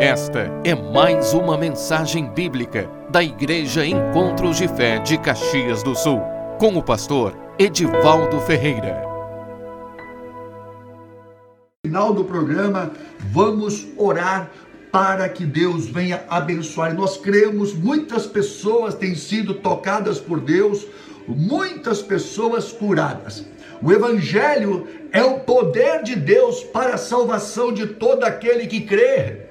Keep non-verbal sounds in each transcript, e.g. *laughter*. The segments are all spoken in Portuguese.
Esta é mais uma mensagem bíblica da Igreja Encontros de Fé de Caxias do Sul, com o pastor Edivaldo Ferreira. No final do programa, vamos orar para que Deus venha abençoar. Nós cremos, muitas pessoas têm sido tocadas por Deus, muitas pessoas curadas. O Evangelho é o poder de Deus para a salvação de todo aquele que crê.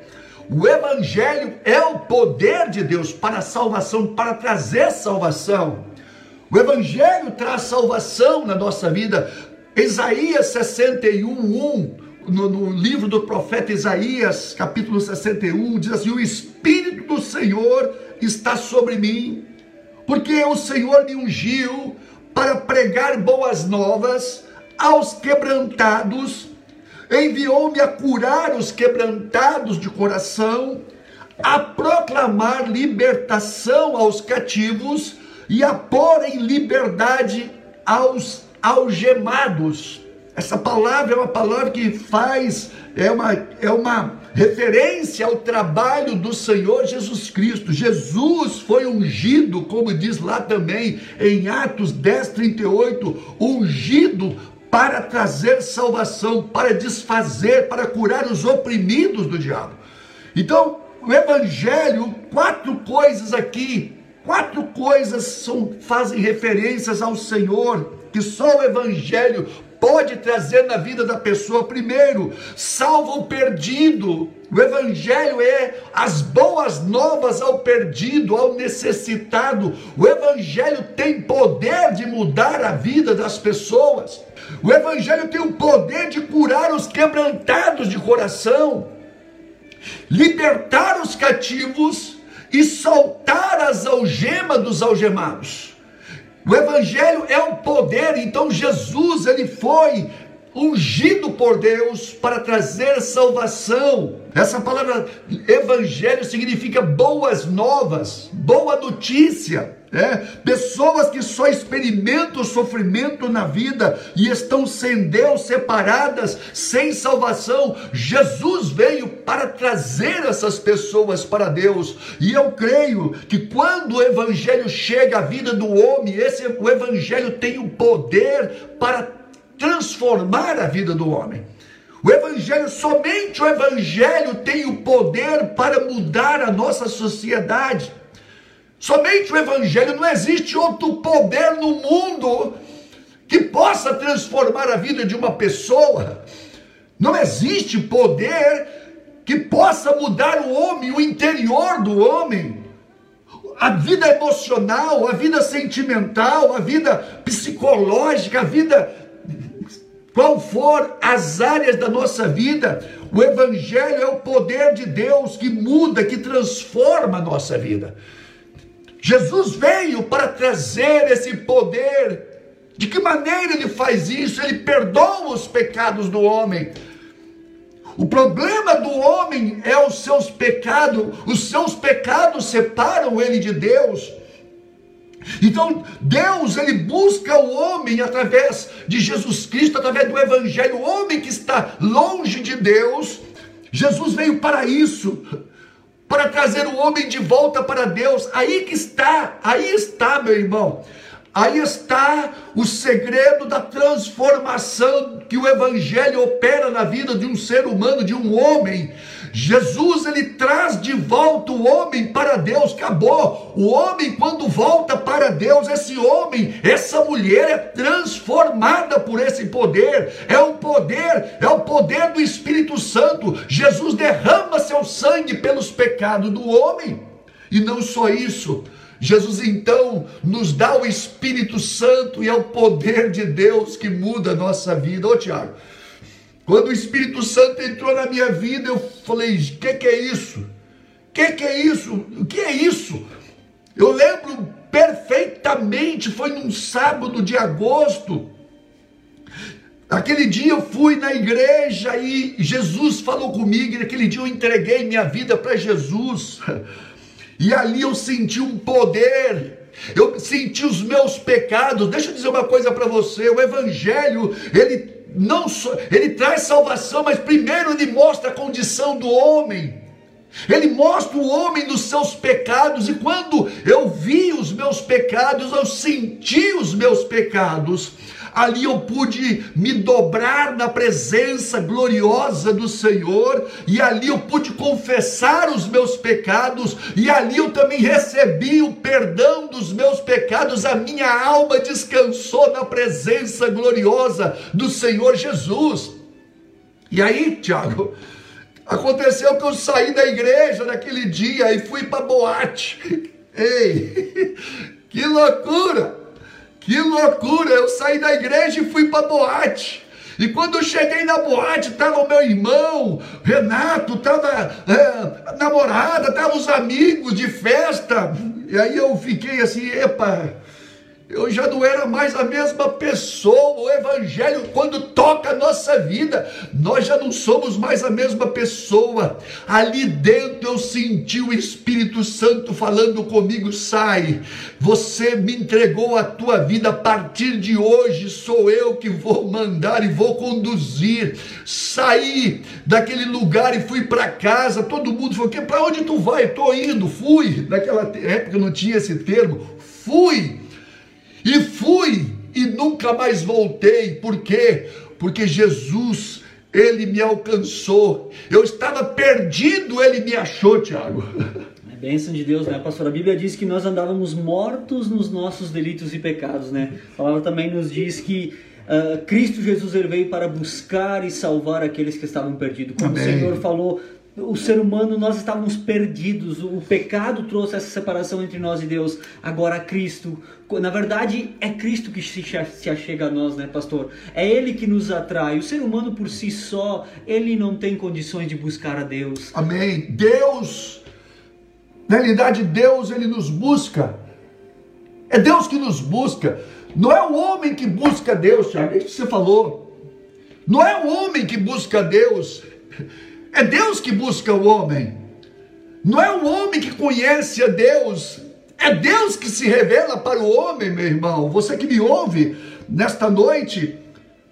O Evangelho é o poder de Deus para a salvação, para trazer salvação. O Evangelho traz salvação na nossa vida. Isaías 61, 1, no, no, livro do profeta Isaías, capítulo 61, diz assim: O Espírito do Senhor está sobre mim, porque o Senhor me ungiu para pregar boas novas aos quebrantados, enviou-me a curar os quebrantados de coração, a proclamar libertação aos cativos e a pôr em liberdade aos algemados. Essa palavra é uma palavra que faz, é uma, é uma referência ao trabalho do Senhor Jesus Cristo. Jesus foi ungido, como diz lá também em Atos 10, 38, ungido para trazer salvação, para desfazer, para curar os oprimidos do diabo. Então, o Evangelho, quatro coisas aqui, quatro coisas são, fazem referências ao Senhor, que só o Evangelho pode trazer na vida da pessoa. Primeiro, salva o perdido. O Evangelho é as boas novas ao perdido, ao necessitado. O Evangelho tem poder de mudar a vida das pessoas. O Evangelho tem o poder de curar os quebrantados de coração, libertar os cativos e soltar as algemas dos algemados. O evangelho é o poder, então Jesus ele foi ungido por Deus para trazer salvação. Essa palavra evangelho significa boas novas, boa notícia. É, pessoas que só experimentam sofrimento na vida e estão sem Deus, separadas, sem salvação. Jesus veio para trazer essas pessoas para Deus. E eu creio que quando o evangelho chega à vida do homem, esse o evangelho tem o poder para transformar a vida do homem. O Evangelho, somente o Evangelho tem o poder para mudar a nossa sociedade. Somente o Evangelho, não existe outro poder no mundo que possa transformar a vida de uma pessoa. Não existe poder que possa mudar o homem, o interior do homem. A vida emocional, a vida sentimental, a vida psicológica, a vida qual for as áreas da nossa vida, o Evangelho é o poder de Deus que muda, que transforma a nossa vida. Jesus veio para trazer esse poder. De que maneira ele faz isso? Ele perdoa os pecados do homem. O problema do homem é os seus pecados, os seus pecados separam ele de Deus. Então, Deus, ele busca o homem através de Jesus Cristo, através do evangelho, o homem que está longe de Deus. Jesus veio para isso, para trazer o homem de volta para Deus. Aí que está, aí está, meu irmão. Aí está o segredo da transformação que o evangelho opera na vida de um ser humano, de um homem. Jesus ele traz de volta o homem para Deus, acabou. O homem quando volta para Deus, esse homem, essa mulher é transformada por esse poder. É o poder, é o poder do Espírito Santo. Jesus derrama seu sangue pelos pecados do homem. E não só isso, Jesus então nos dá o Espírito Santo e é o poder de Deus que muda a nossa vida. Ô Tiago, quando o Espírito Santo entrou na minha vida, eu falei: o que, que é isso? O que, que é isso? O que é isso? Eu lembro perfeitamente, foi num sábado de agosto. Aquele dia eu fui na igreja e Jesus falou comigo, e naquele dia eu entreguei minha vida para Jesus. E ali eu senti um poder, eu senti os meus pecados. Deixa eu dizer uma coisa para você: o Evangelho, ele não só, ele traz salvação, mas primeiro ele mostra a condição do homem. Ele mostra o homem nos seus pecados, e quando eu vi os meus pecados, eu senti os meus pecados ali eu pude me dobrar na presença gloriosa do Senhor, e ali eu pude confessar os meus pecados, e ali eu também recebi o perdão dos meus pecados, a minha alma descansou na presença gloriosa do Senhor Jesus. E aí, Tiago, aconteceu que eu saí da igreja naquele dia e fui para boate. *laughs* Ei, *laughs* que loucura! Que loucura! Eu saí da igreja e fui para boate. E quando cheguei na boate, estava o meu irmão, Renato, estava é, a namorada, estavam os amigos de festa. E aí eu fiquei assim, epa, eu já não era mais a mesma pessoa. O Evangelho, quando toca a nossa vida, nós já não somos mais a mesma pessoa. Ali dentro eu senti o Espírito Santo falando comigo: sai, você me entregou a tua vida, a partir de hoje sou eu que vou mandar e vou conduzir. Saí daquele lugar e fui para casa. Todo mundo falou: para onde tu vai? Estou indo, fui. Naquela época não tinha esse termo, fui e fui e nunca mais voltei. Por quê? Porque Jesus, ele me alcançou. Eu estava perdido, ele me achou, Tiago. É bênção de Deus, né, pastor? A Bíblia diz que nós andávamos mortos nos nossos delitos e pecados, né? A palavra também nos diz que Uh, Cristo Jesus ele veio para buscar e salvar aqueles que estavam perdidos. Como Amém. o Senhor falou o ser humano, nós estávamos perdidos, o pecado trouxe essa separação entre nós e Deus. Agora Cristo, na verdade é Cristo que se achega a nós, né, pastor? É Ele que nos atrai. O ser humano por si só, ele não tem condições de buscar a Deus. Amém. Deus, na realidade, Deus, ele nos busca. É Deus que nos busca. Não é o homem que busca Deus, Tiago, é isso que você falou. Não é o homem que busca Deus. É Deus que busca o homem. Não é o homem que conhece a Deus. É Deus que se revela para o homem, meu irmão. Você que me ouve nesta noite,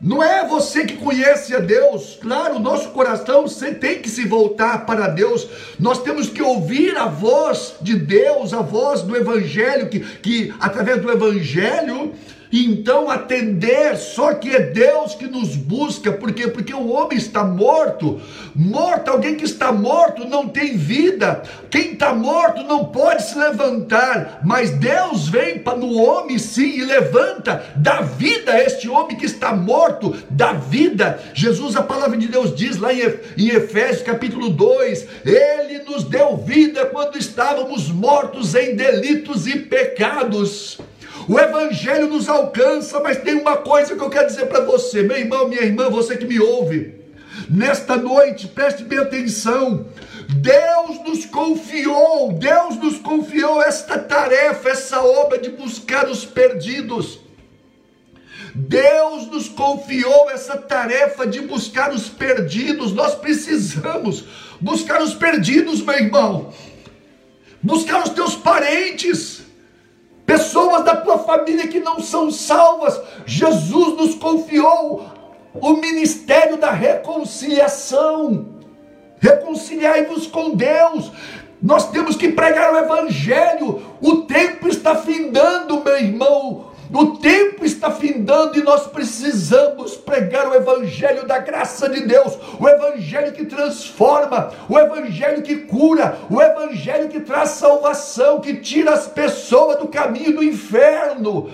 não é você que conhece a Deus. Claro, nosso coração tem que se voltar para Deus. Nós temos que ouvir a voz de Deus, a voz do Evangelho, que, que através do Evangelho então atender, só que é Deus que nos busca, por quê? Porque o homem está morto, morto, alguém que está morto não tem vida, quem está morto não pode se levantar, mas Deus vem para no homem sim e levanta, dá vida a este homem que está morto, dá vida. Jesus, a palavra de Deus diz lá em Efésios capítulo 2: Ele nos deu vida quando estávamos mortos em delitos e pecados. O Evangelho nos alcança, mas tem uma coisa que eu quero dizer para você, meu irmão, minha irmã, você que me ouve. Nesta noite, preste bem atenção. Deus nos confiou, Deus nos confiou esta tarefa, essa obra de buscar os perdidos. Deus nos confiou essa tarefa de buscar os perdidos. Nós precisamos buscar os perdidos, meu irmão. Buscar os teus parentes pessoas da tua família que não são salvas. Jesus nos confiou o ministério da reconciliação. Reconciliai-vos com Deus. Nós temos que pregar o evangelho. O tempo está findando, meu irmão. O tempo está findando e nós precisamos pregar o Evangelho da graça de Deus, o Evangelho que transforma, o Evangelho que cura, o Evangelho que traz salvação, que tira as pessoas do caminho do inferno.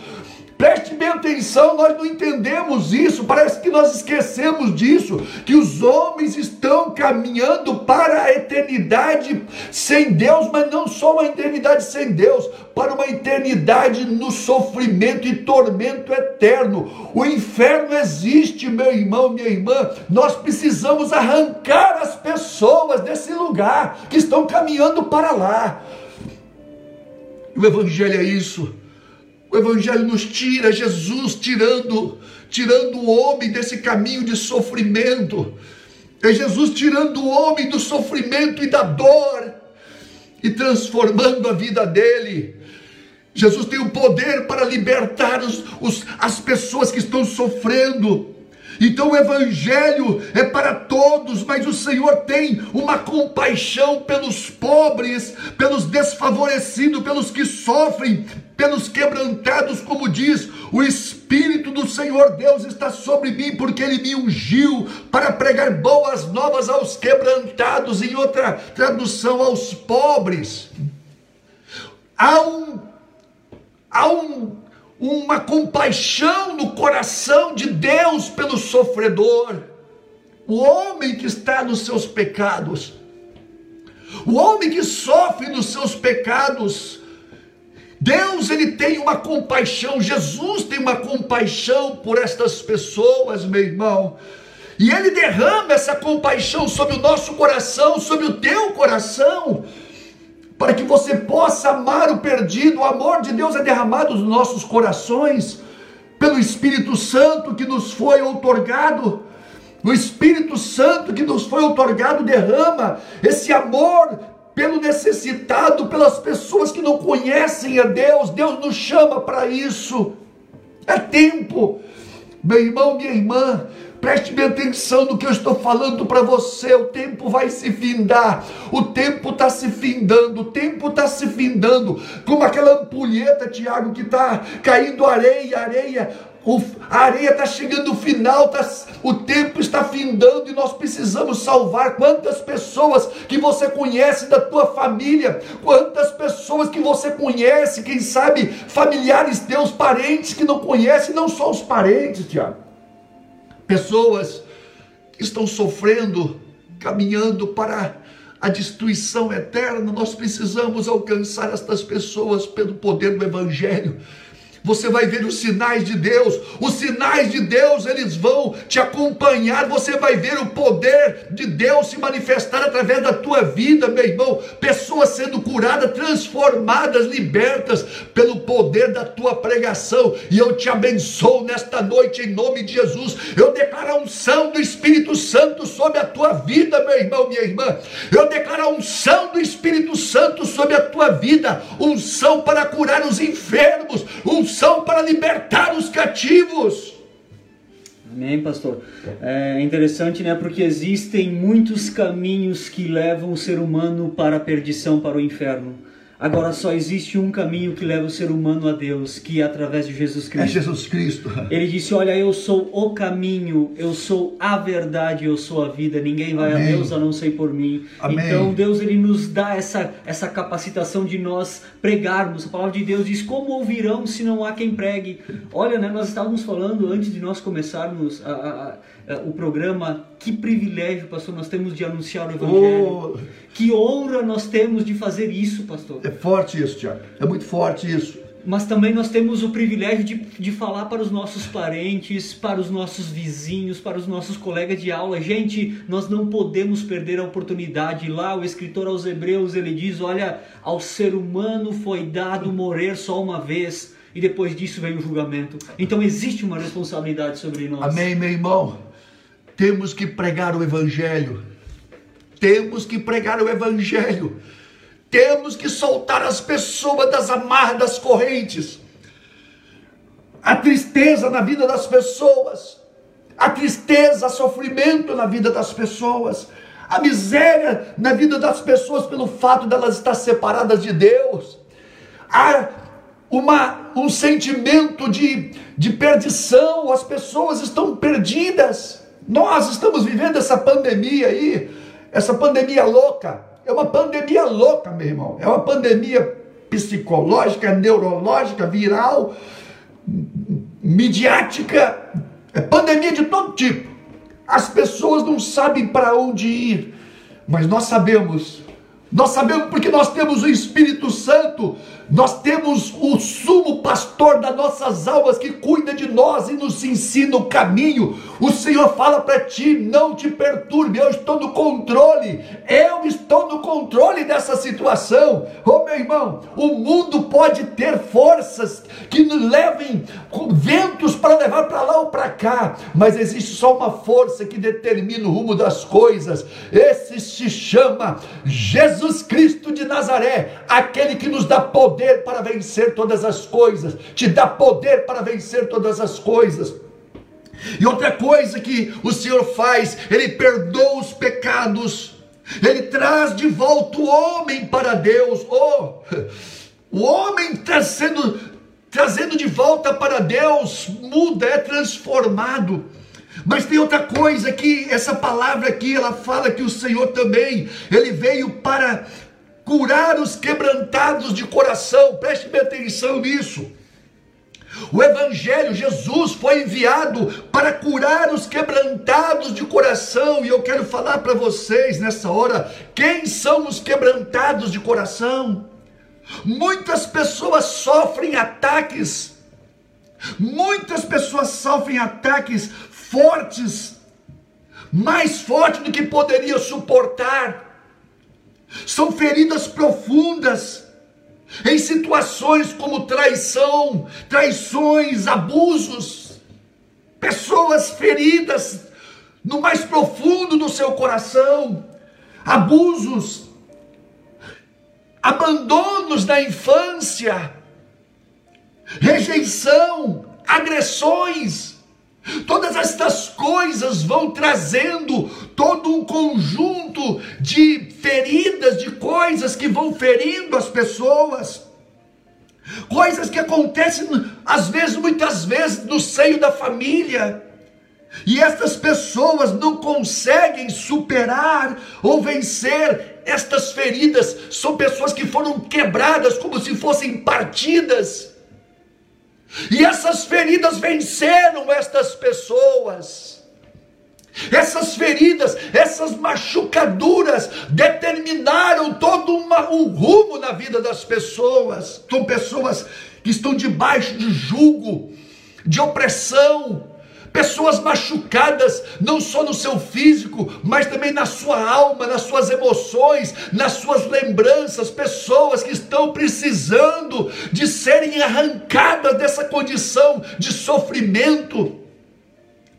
Preste bem atenção, nós não entendemos isso, parece que nós esquecemos disso, que os homens estão caminhando para a eternidade sem Deus, mas não só uma eternidade sem Deus, para uma eternidade no sofrimento e tormento eterno. O inferno existe, meu irmão, minha irmã. Nós precisamos arrancar as pessoas desse lugar que estão caminhando para lá. O evangelho é isso. O Evangelho nos tira, Jesus tirando, tirando o homem desse caminho de sofrimento. É Jesus tirando o homem do sofrimento e da dor e transformando a vida dele. Jesus tem o poder para libertar os, os, as pessoas que estão sofrendo. Então o evangelho é para todos, mas o Senhor tem uma compaixão pelos pobres, pelos desfavorecidos, pelos que sofrem, pelos quebrantados, como diz, o Espírito do Senhor Deus está sobre mim, porque Ele me ungiu para pregar boas novas aos quebrantados, em outra tradução, aos pobres. Há um, há um uma compaixão no coração de Deus pelo sofredor, o homem que está nos seus pecados, o homem que sofre nos seus pecados. Deus ele tem uma compaixão, Jesus tem uma compaixão por estas pessoas, meu irmão. E ele derrama essa compaixão sobre o nosso coração, sobre o teu coração para que você possa amar o perdido. O amor de Deus é derramado nos nossos corações pelo Espírito Santo que nos foi outorgado. O Espírito Santo que nos foi outorgado derrama esse amor pelo necessitado, pelas pessoas que não conhecem a Deus. Deus nos chama para isso. É tempo, meu irmão, minha irmã, Preste bem atenção no que eu estou falando para você. O tempo vai se findar. O tempo está se findando. O tempo está se findando. Como aquela ampulheta, Tiago, que está caindo areia, areia. O, a areia está chegando no final, tá, o tempo está findando e nós precisamos salvar. Quantas pessoas que você conhece da tua família, quantas pessoas que você conhece, quem sabe familiares teus, parentes que não conhecem, não só os parentes, Tiago pessoas que estão sofrendo, caminhando para a destruição eterna. Nós precisamos alcançar estas pessoas pelo poder do Evangelho você vai ver os sinais de Deus, os sinais de Deus eles vão te acompanhar, você vai ver o poder de Deus se manifestar através da tua vida, meu irmão, pessoas sendo curadas, transformadas, libertas pelo poder da tua pregação, e eu te abençoo nesta noite em nome de Jesus, eu declaro a unção do Espírito Santo sobre a tua vida, meu irmão, minha irmã, eu declaro a unção do Espírito Santo sobre a tua vida, unção para curar os enfermos, unção unção para libertar os cativos. Amém, pastor. É interessante, né? Porque existem muitos caminhos que levam o ser humano para a perdição, para o inferno. Agora só existe um caminho que leva o ser humano a Deus, que é através de Jesus Cristo. É Jesus Cristo. Ele disse: Olha, eu sou o caminho, eu sou a verdade, eu sou a vida. Ninguém vai Amém. a Deus a não ser por mim. Amém. Então Deus ele nos dá essa essa capacitação de nós pregarmos. A palavra de Deus diz: Como ouvirão se não há quem pregue? Olha, né? Nós estávamos falando antes de nós começarmos a, a o programa. Que privilégio, pastor, nós temos de anunciar o Evangelho. Oh, que honra nós temos de fazer isso, pastor. É forte isso, Tiago. É muito forte isso. Mas também nós temos o privilégio de, de falar para os nossos parentes, para os nossos vizinhos, para os nossos colegas de aula. Gente, nós não podemos perder a oportunidade. Lá, o escritor aos Hebreus ele diz: Olha, ao ser humano foi dado morrer só uma vez e depois disso vem o julgamento. Então existe uma responsabilidade sobre nós. Amém, meu irmão. Temos que pregar o Evangelho. Temos que pregar o Evangelho. Temos que soltar as pessoas das amarras das correntes. A tristeza na vida das pessoas. A tristeza, sofrimento na vida das pessoas. A miséria na vida das pessoas pelo fato delas de estar separadas de Deus. Há uma, um sentimento de, de perdição. As pessoas estão perdidas nós estamos vivendo essa pandemia aí, essa pandemia louca. É uma pandemia louca, meu irmão. É uma pandemia psicológica, neurológica, viral, midiática. É pandemia de todo tipo. As pessoas não sabem para onde ir, mas nós sabemos. Nós sabemos porque nós temos o Espírito Santo nós temos o sumo pastor das nossas almas que cuida de nós e nos ensina o caminho. O Senhor fala para ti: não te perturbe, eu estou no controle. Eu estou no controle dessa situação. Oh, meu irmão, o mundo pode ter forças que levem ventos para levar para lá ou para cá, mas existe só uma força que determina o rumo das coisas. Esse se chama Jesus Cristo de Nazaré, aquele que nos dá poder poder para vencer todas as coisas, te dá poder para vencer todas as coisas. E outra coisa que o Senhor faz, Ele perdoa os pecados, Ele traz de volta o homem para Deus. Oh, o homem trazendo, trazendo de volta para Deus, muda, é transformado. Mas tem outra coisa que essa palavra aqui, ela fala que o Senhor também, ele veio para curar os quebrantados de coração. Preste atenção nisso. O Evangelho, Jesus foi enviado para curar os quebrantados de coração, e eu quero falar para vocês nessa hora: quem são os quebrantados de coração? Muitas pessoas sofrem ataques, muitas pessoas sofrem ataques fortes, mais fortes do que poderia suportar. São feridas profundas, em situações como traição, traições, abusos, pessoas feridas no mais profundo do seu coração, abusos, abandonos na infância, rejeição, agressões. Todas estas coisas vão trazendo todo um conjunto de feridas, de coisas que vão ferindo as pessoas. Coisas que acontecem, às vezes, muitas vezes, no seio da família. E estas pessoas não conseguem superar ou vencer estas feridas. São pessoas que foram quebradas como se fossem partidas. E essas feridas venceram estas pessoas. Essas feridas, essas machucaduras determinaram todo uma, um rumo na vida das pessoas. São pessoas que estão debaixo de jugo, de opressão, pessoas machucadas, não só no seu físico, mas também na sua alma, nas suas emoções, nas suas lembranças, pessoas que estão precisando de serem arrancadas dessa condição de sofrimento.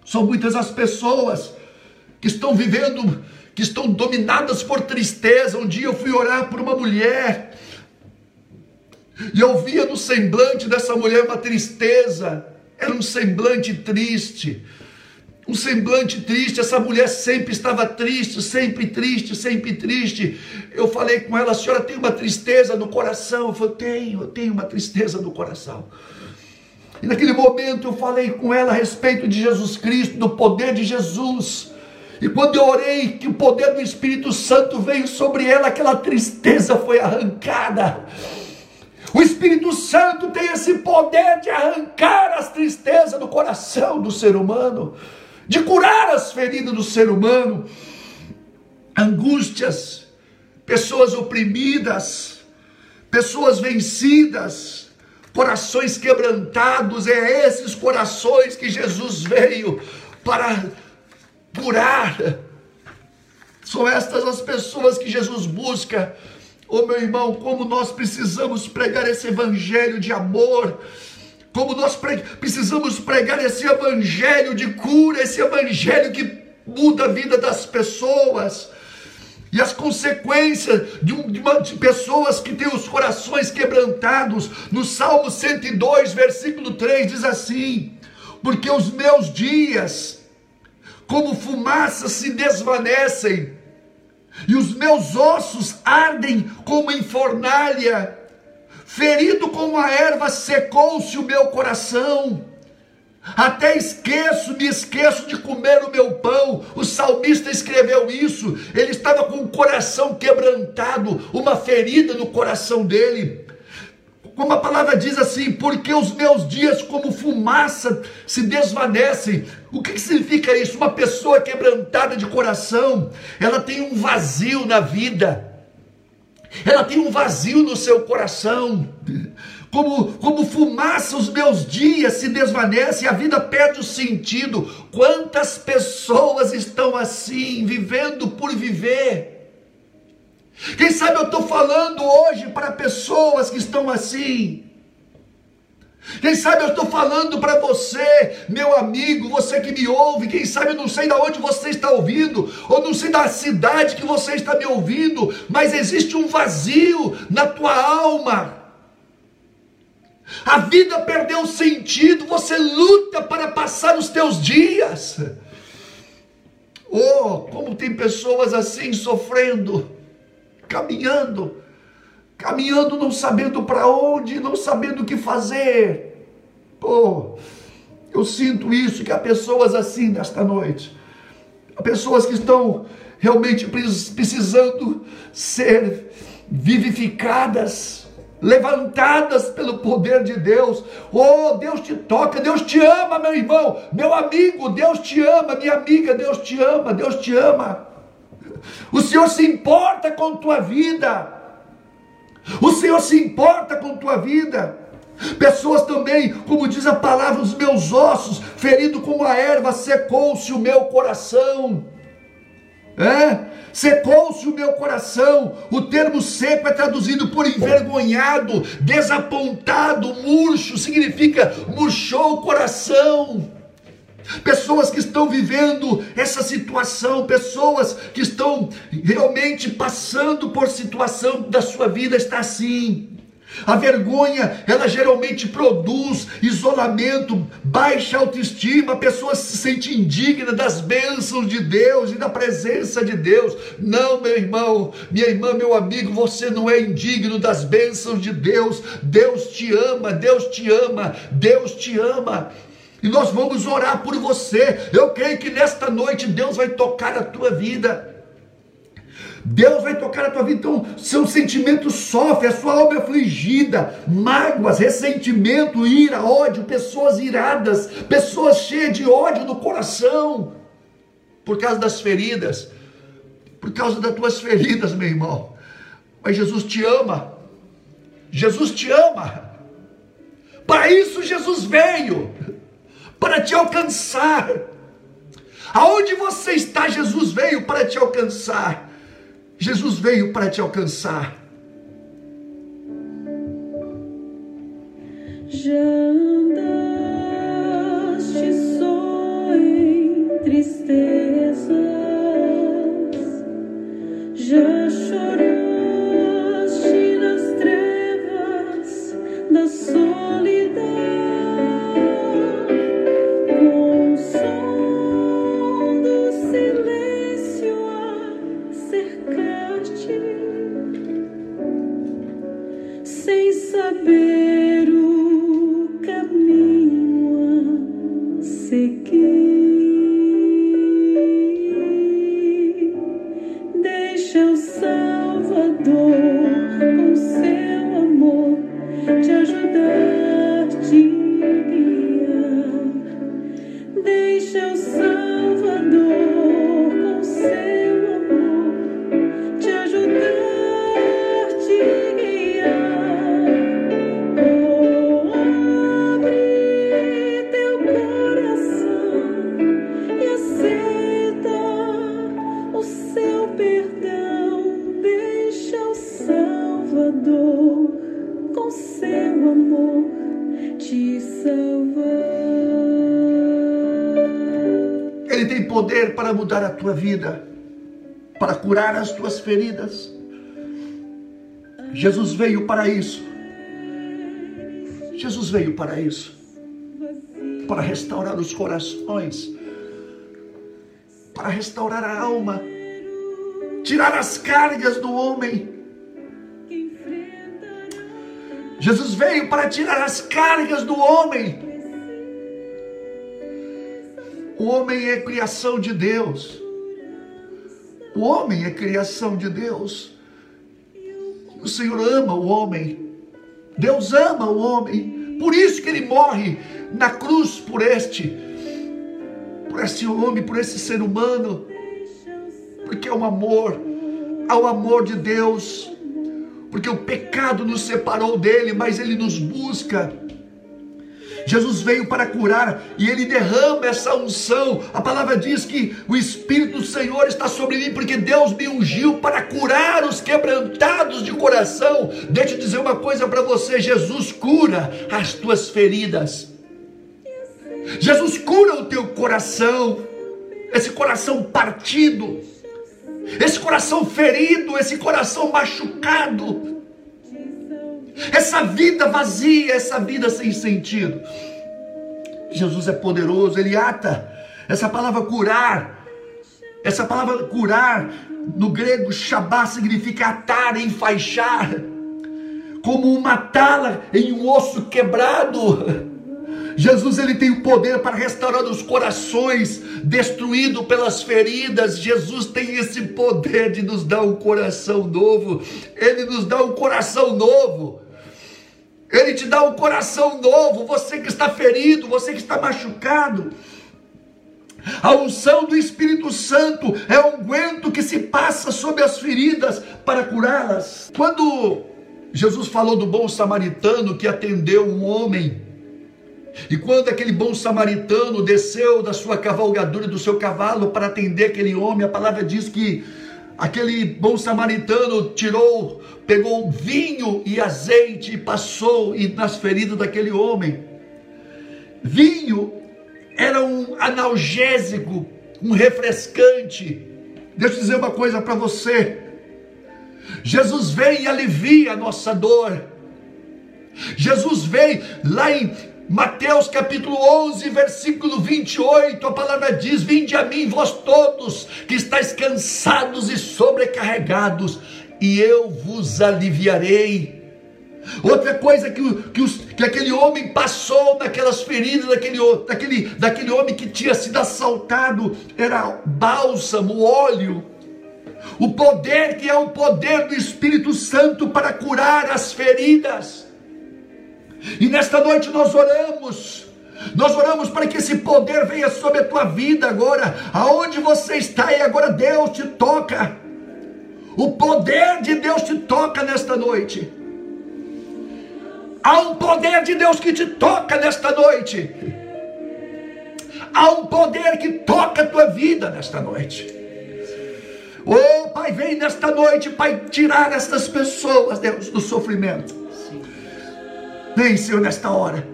São muitas as pessoas que estão vivendo, que estão dominadas por tristeza. Um dia eu fui orar por uma mulher, e eu via no semblante dessa mulher uma tristeza, era um semblante triste. Um semblante triste, essa mulher sempre estava triste, sempre triste, sempre triste. Eu falei com ela, a senhora tem uma tristeza no coração? Eu falei, tenho, eu tenho uma tristeza no coração. E naquele momento eu falei com ela a respeito de Jesus Cristo, do poder de Jesus. E quando eu orei, que o poder do Espírito Santo veio sobre ela, aquela tristeza foi arrancada. O Espírito Santo tem esse poder de arrancar as tristezas do coração do ser humano, de curar as feridas do ser humano, angústias, pessoas oprimidas, pessoas vencidas, corações quebrantados. É esses corações que Jesus veio para curar. São estas as pessoas que Jesus busca Oh, meu irmão, como nós precisamos pregar esse evangelho de amor, como nós pre precisamos pregar esse evangelho de cura, esse evangelho que muda a vida das pessoas. E as consequências de, um, de, uma, de pessoas que têm os corações quebrantados, no Salmo 102, versículo 3, diz assim: Porque os meus dias, como fumaça, se desvanecem, e os meus ossos ardem como em fornalha, ferido como a erva secou-se o meu coração. Até esqueço, me esqueço de comer o meu pão. O salmista escreveu isso. Ele estava com o coração quebrantado, uma ferida no coração dele como a palavra diz assim, porque os meus dias como fumaça se desvanecem. O que, que significa isso? Uma pessoa quebrantada de coração, ela tem um vazio na vida, ela tem um vazio no seu coração. Como, como fumaça, os meus dias se desvanecem, a vida perde o sentido. Quantas pessoas estão assim, vivendo por viver? Quem sabe eu estou falando hoje para pessoas que estão assim. Quem sabe eu estou falando para você, meu amigo, você que me ouve, quem sabe eu não sei de onde você está ouvindo, ou não sei da cidade que você está me ouvindo, mas existe um vazio na tua alma. A vida perdeu sentido, você luta para passar os teus dias. Oh, como tem pessoas assim sofrendo, caminhando, caminhando não sabendo para onde, não sabendo o que fazer. Oh, eu sinto isso, que há pessoas assim nesta noite. Há pessoas que estão realmente precisando ser vivificadas, levantadas pelo poder de Deus. Oh, Deus te toca, Deus te ama, meu irmão, meu amigo, Deus te ama, minha amiga, Deus te ama, Deus te ama. O Senhor se importa com tua vida. O Senhor se importa com tua vida. Pessoas também, como diz a palavra, os meus ossos, ferido como a erva, secou-se o meu coração. É? Secou-se o meu coração. O termo seco é traduzido por envergonhado, desapontado, murcho, significa murchou o coração. Pessoas que estão vivendo essa situação, pessoas que estão realmente passando por situação da sua vida está assim. A vergonha, ela geralmente produz isolamento, baixa autoestima, a pessoa se sente indigna das bênçãos de Deus e da presença de Deus. Não, meu irmão, minha irmã, meu amigo, você não é indigno das bênçãos de Deus. Deus te ama, Deus te ama, Deus te ama. E nós vamos orar por você. Eu creio que nesta noite Deus vai tocar a tua vida. Deus vai tocar a tua vida, então seu sentimento sofre, a sua alma é afligida, mágoas, ressentimento, ira, ódio, pessoas iradas, pessoas cheias de ódio no coração, por causa das feridas, por causa das tuas feridas, meu irmão. Mas Jesus te ama, Jesus te ama, para isso Jesus veio, para te alcançar. Aonde você está, Jesus veio para te alcançar. Jesus veio para te alcançar. Já andaste só em tristezas, já tua vida, para curar as tuas feridas. Jesus veio para isso. Jesus veio para isso. Para restaurar os corações, para restaurar a alma, tirar as cargas do homem. Jesus veio para tirar as cargas do homem. O homem é criação de Deus. O homem é criação de Deus. O Senhor ama o homem. Deus ama o homem. Por isso que ele morre na cruz por este, por este homem, por esse ser humano. Porque é um amor, ao amor de Deus. Porque o pecado nos separou dele, mas ele nos busca Jesus veio para curar e ele derrama essa unção. A palavra diz que o Espírito do Senhor está sobre mim, porque Deus me ungiu para curar os quebrantados de coração. Deixa eu dizer uma coisa para você: Jesus cura as tuas feridas. Jesus cura o teu coração, esse coração partido, esse coração ferido, esse coração machucado. Essa vida vazia, essa vida sem sentido. Jesus é poderoso, ele ata. Essa palavra curar, essa palavra curar, no grego shabá significa atar, enfaixar, como uma tala em um osso quebrado. Jesus ele tem o poder para restaurar os corações destruídos pelas feridas. Jesus tem esse poder de nos dar um coração novo. Ele nos dá um coração novo. Ele te dá um coração novo. Você que está ferido, você que está machucado. A unção do Espírito Santo é um aguento que se passa sobre as feridas para curá-las. Quando Jesus falou do bom samaritano que atendeu um homem e quando aquele bom samaritano desceu da sua cavalgadura, do seu cavalo, para atender aquele homem, a palavra diz que aquele bom samaritano tirou, pegou vinho e azeite e passou nas feridas daquele homem. Vinho era um analgésico, um refrescante. Deixa eu dizer uma coisa para você. Jesus vem e alivia a nossa dor. Jesus vem lá em Mateus capítulo 11, versículo 28, a palavra diz: Vinde a mim, vós todos que estáis cansados e sobrecarregados, e eu vos aliviarei. Outra coisa que, que, os, que aquele homem passou naquelas feridas daquele, daquele, daquele homem que tinha sido assaltado era bálsamo, óleo. O poder que é o poder do Espírito Santo para curar as feridas. E nesta noite nós oramos. Nós oramos para que esse poder venha sobre a tua vida agora, aonde você está e agora Deus te toca. O poder de Deus te toca nesta noite. Há um poder de Deus que te toca nesta noite. Há um poder que toca a tua vida nesta noite. Oh, Pai, vem nesta noite, Pai, tirar essas pessoas, Deus, do sofrimento. Senhor, nesta hora.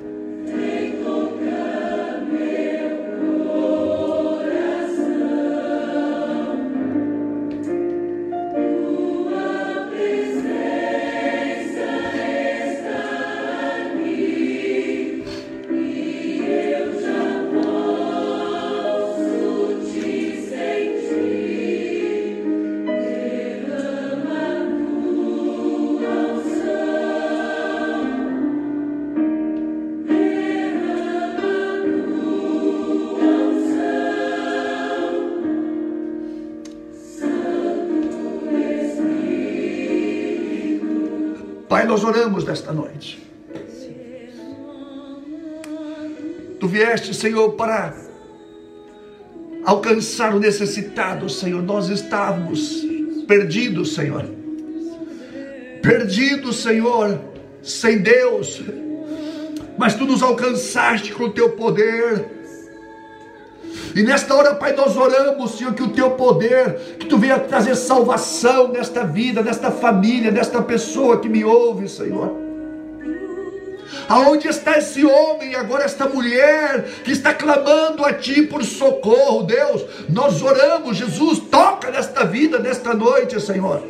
Nesta noite. Tu vieste, Senhor, para alcançar o necessitado, Senhor. Nós estávamos perdidos, Senhor. Perdidos, Senhor, sem Deus. Mas tu nos alcançaste com o teu poder. E nesta hora, Pai, nós oramos, Senhor, que o teu poder, que tu venha trazer salvação nesta vida, nesta família, nesta pessoa que me ouve, Senhor. Aonde está esse homem, agora esta mulher que está clamando a Ti por socorro, Deus? Nós oramos, Jesus, toca nesta vida, nesta noite, Senhor.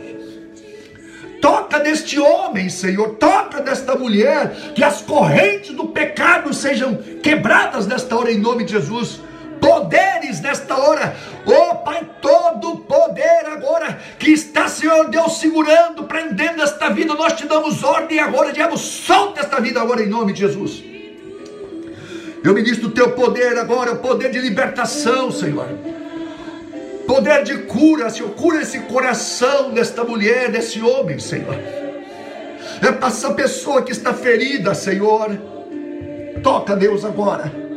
Toca neste homem, Senhor, toca nesta mulher, que as correntes do pecado sejam quebradas nesta hora, em nome de Jesus poderes nesta hora. Oh Pai, todo poder agora que está, Senhor Deus, segurando, prendendo esta vida, nós te damos ordem agora, diabo, solta esta vida agora em nome de Jesus. Eu ministro o teu poder agora, o poder de libertação, Senhor. Poder de cura, Senhor, cura esse coração desta mulher, desse homem, Senhor. É para essa pessoa que está ferida, Senhor. Toca, Deus, agora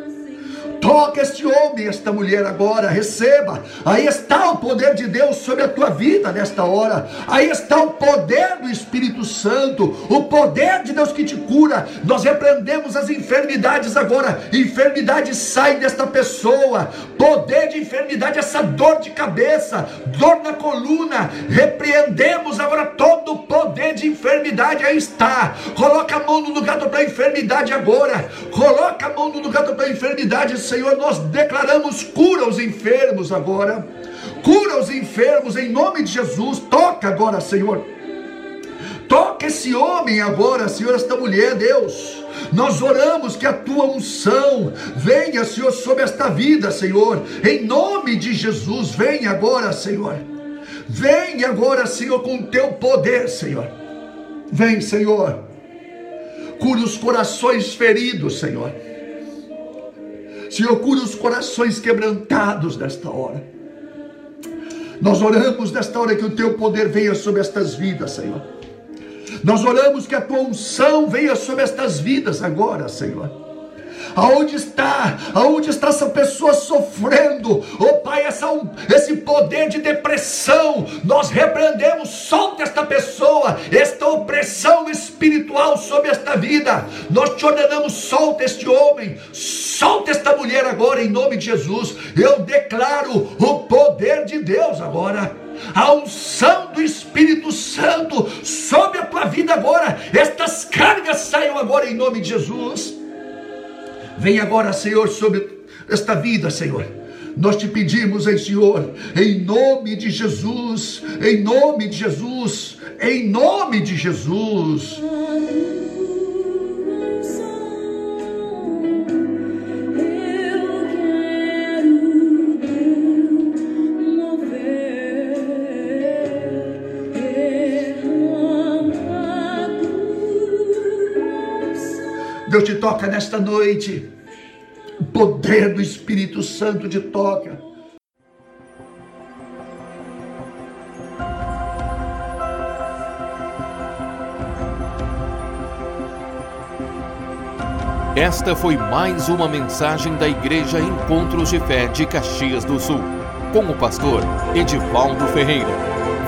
Toca este homem, esta mulher agora, receba. Aí está o poder de Deus sobre a tua vida nesta hora. Aí está o poder do Espírito Santo, o poder de Deus que te cura. Nós repreendemos as enfermidades agora. Enfermidade sai desta pessoa. Poder de enfermidade, essa dor de cabeça, dor na coluna. Repreendemos agora todo o poder de enfermidade. Aí está. Coloca a mão no lugar da enfermidade agora. Coloca a mão no lugar da enfermidade, Senhor, nós declaramos cura aos enfermos agora. Cura os enfermos em nome de Jesus. Toca agora, Senhor. Toca esse homem agora, Senhor, esta mulher, Deus. Nós oramos que a tua unção venha, Senhor, sobre esta vida, Senhor. Em nome de Jesus, vem agora, Senhor. Vem agora, Senhor, com o teu poder, Senhor. Vem, Senhor. Cure os corações feridos, Senhor. Senhor, cure os corações quebrantados nesta hora. Nós oramos nesta hora que o teu poder venha sobre estas vidas, Senhor. Nós oramos que a tua unção venha sobre estas vidas agora, Senhor. Aonde está? Aonde está essa pessoa sofrendo? Oh Pai, essa, esse poder de depressão, nós repreendemos, solta esta pessoa, esta opressão espiritual sobre esta vida. Nós te ordenamos, solta este homem, solta esta mulher agora em nome de Jesus. Eu declaro o poder de Deus agora a unção do Espírito Santo sobre a tua vida agora. Estas cargas saiam agora em nome de Jesus. Vem agora, Senhor, sobre esta vida, Senhor. Nós te pedimos, hein, Senhor, em nome de Jesus, em nome de Jesus, em nome de Jesus. Deus te toca nesta noite. O poder do Espírito Santo te toca. Esta foi mais uma mensagem da Igreja Encontros de Fé de Caxias do Sul, com o pastor Edivaldo Ferreira.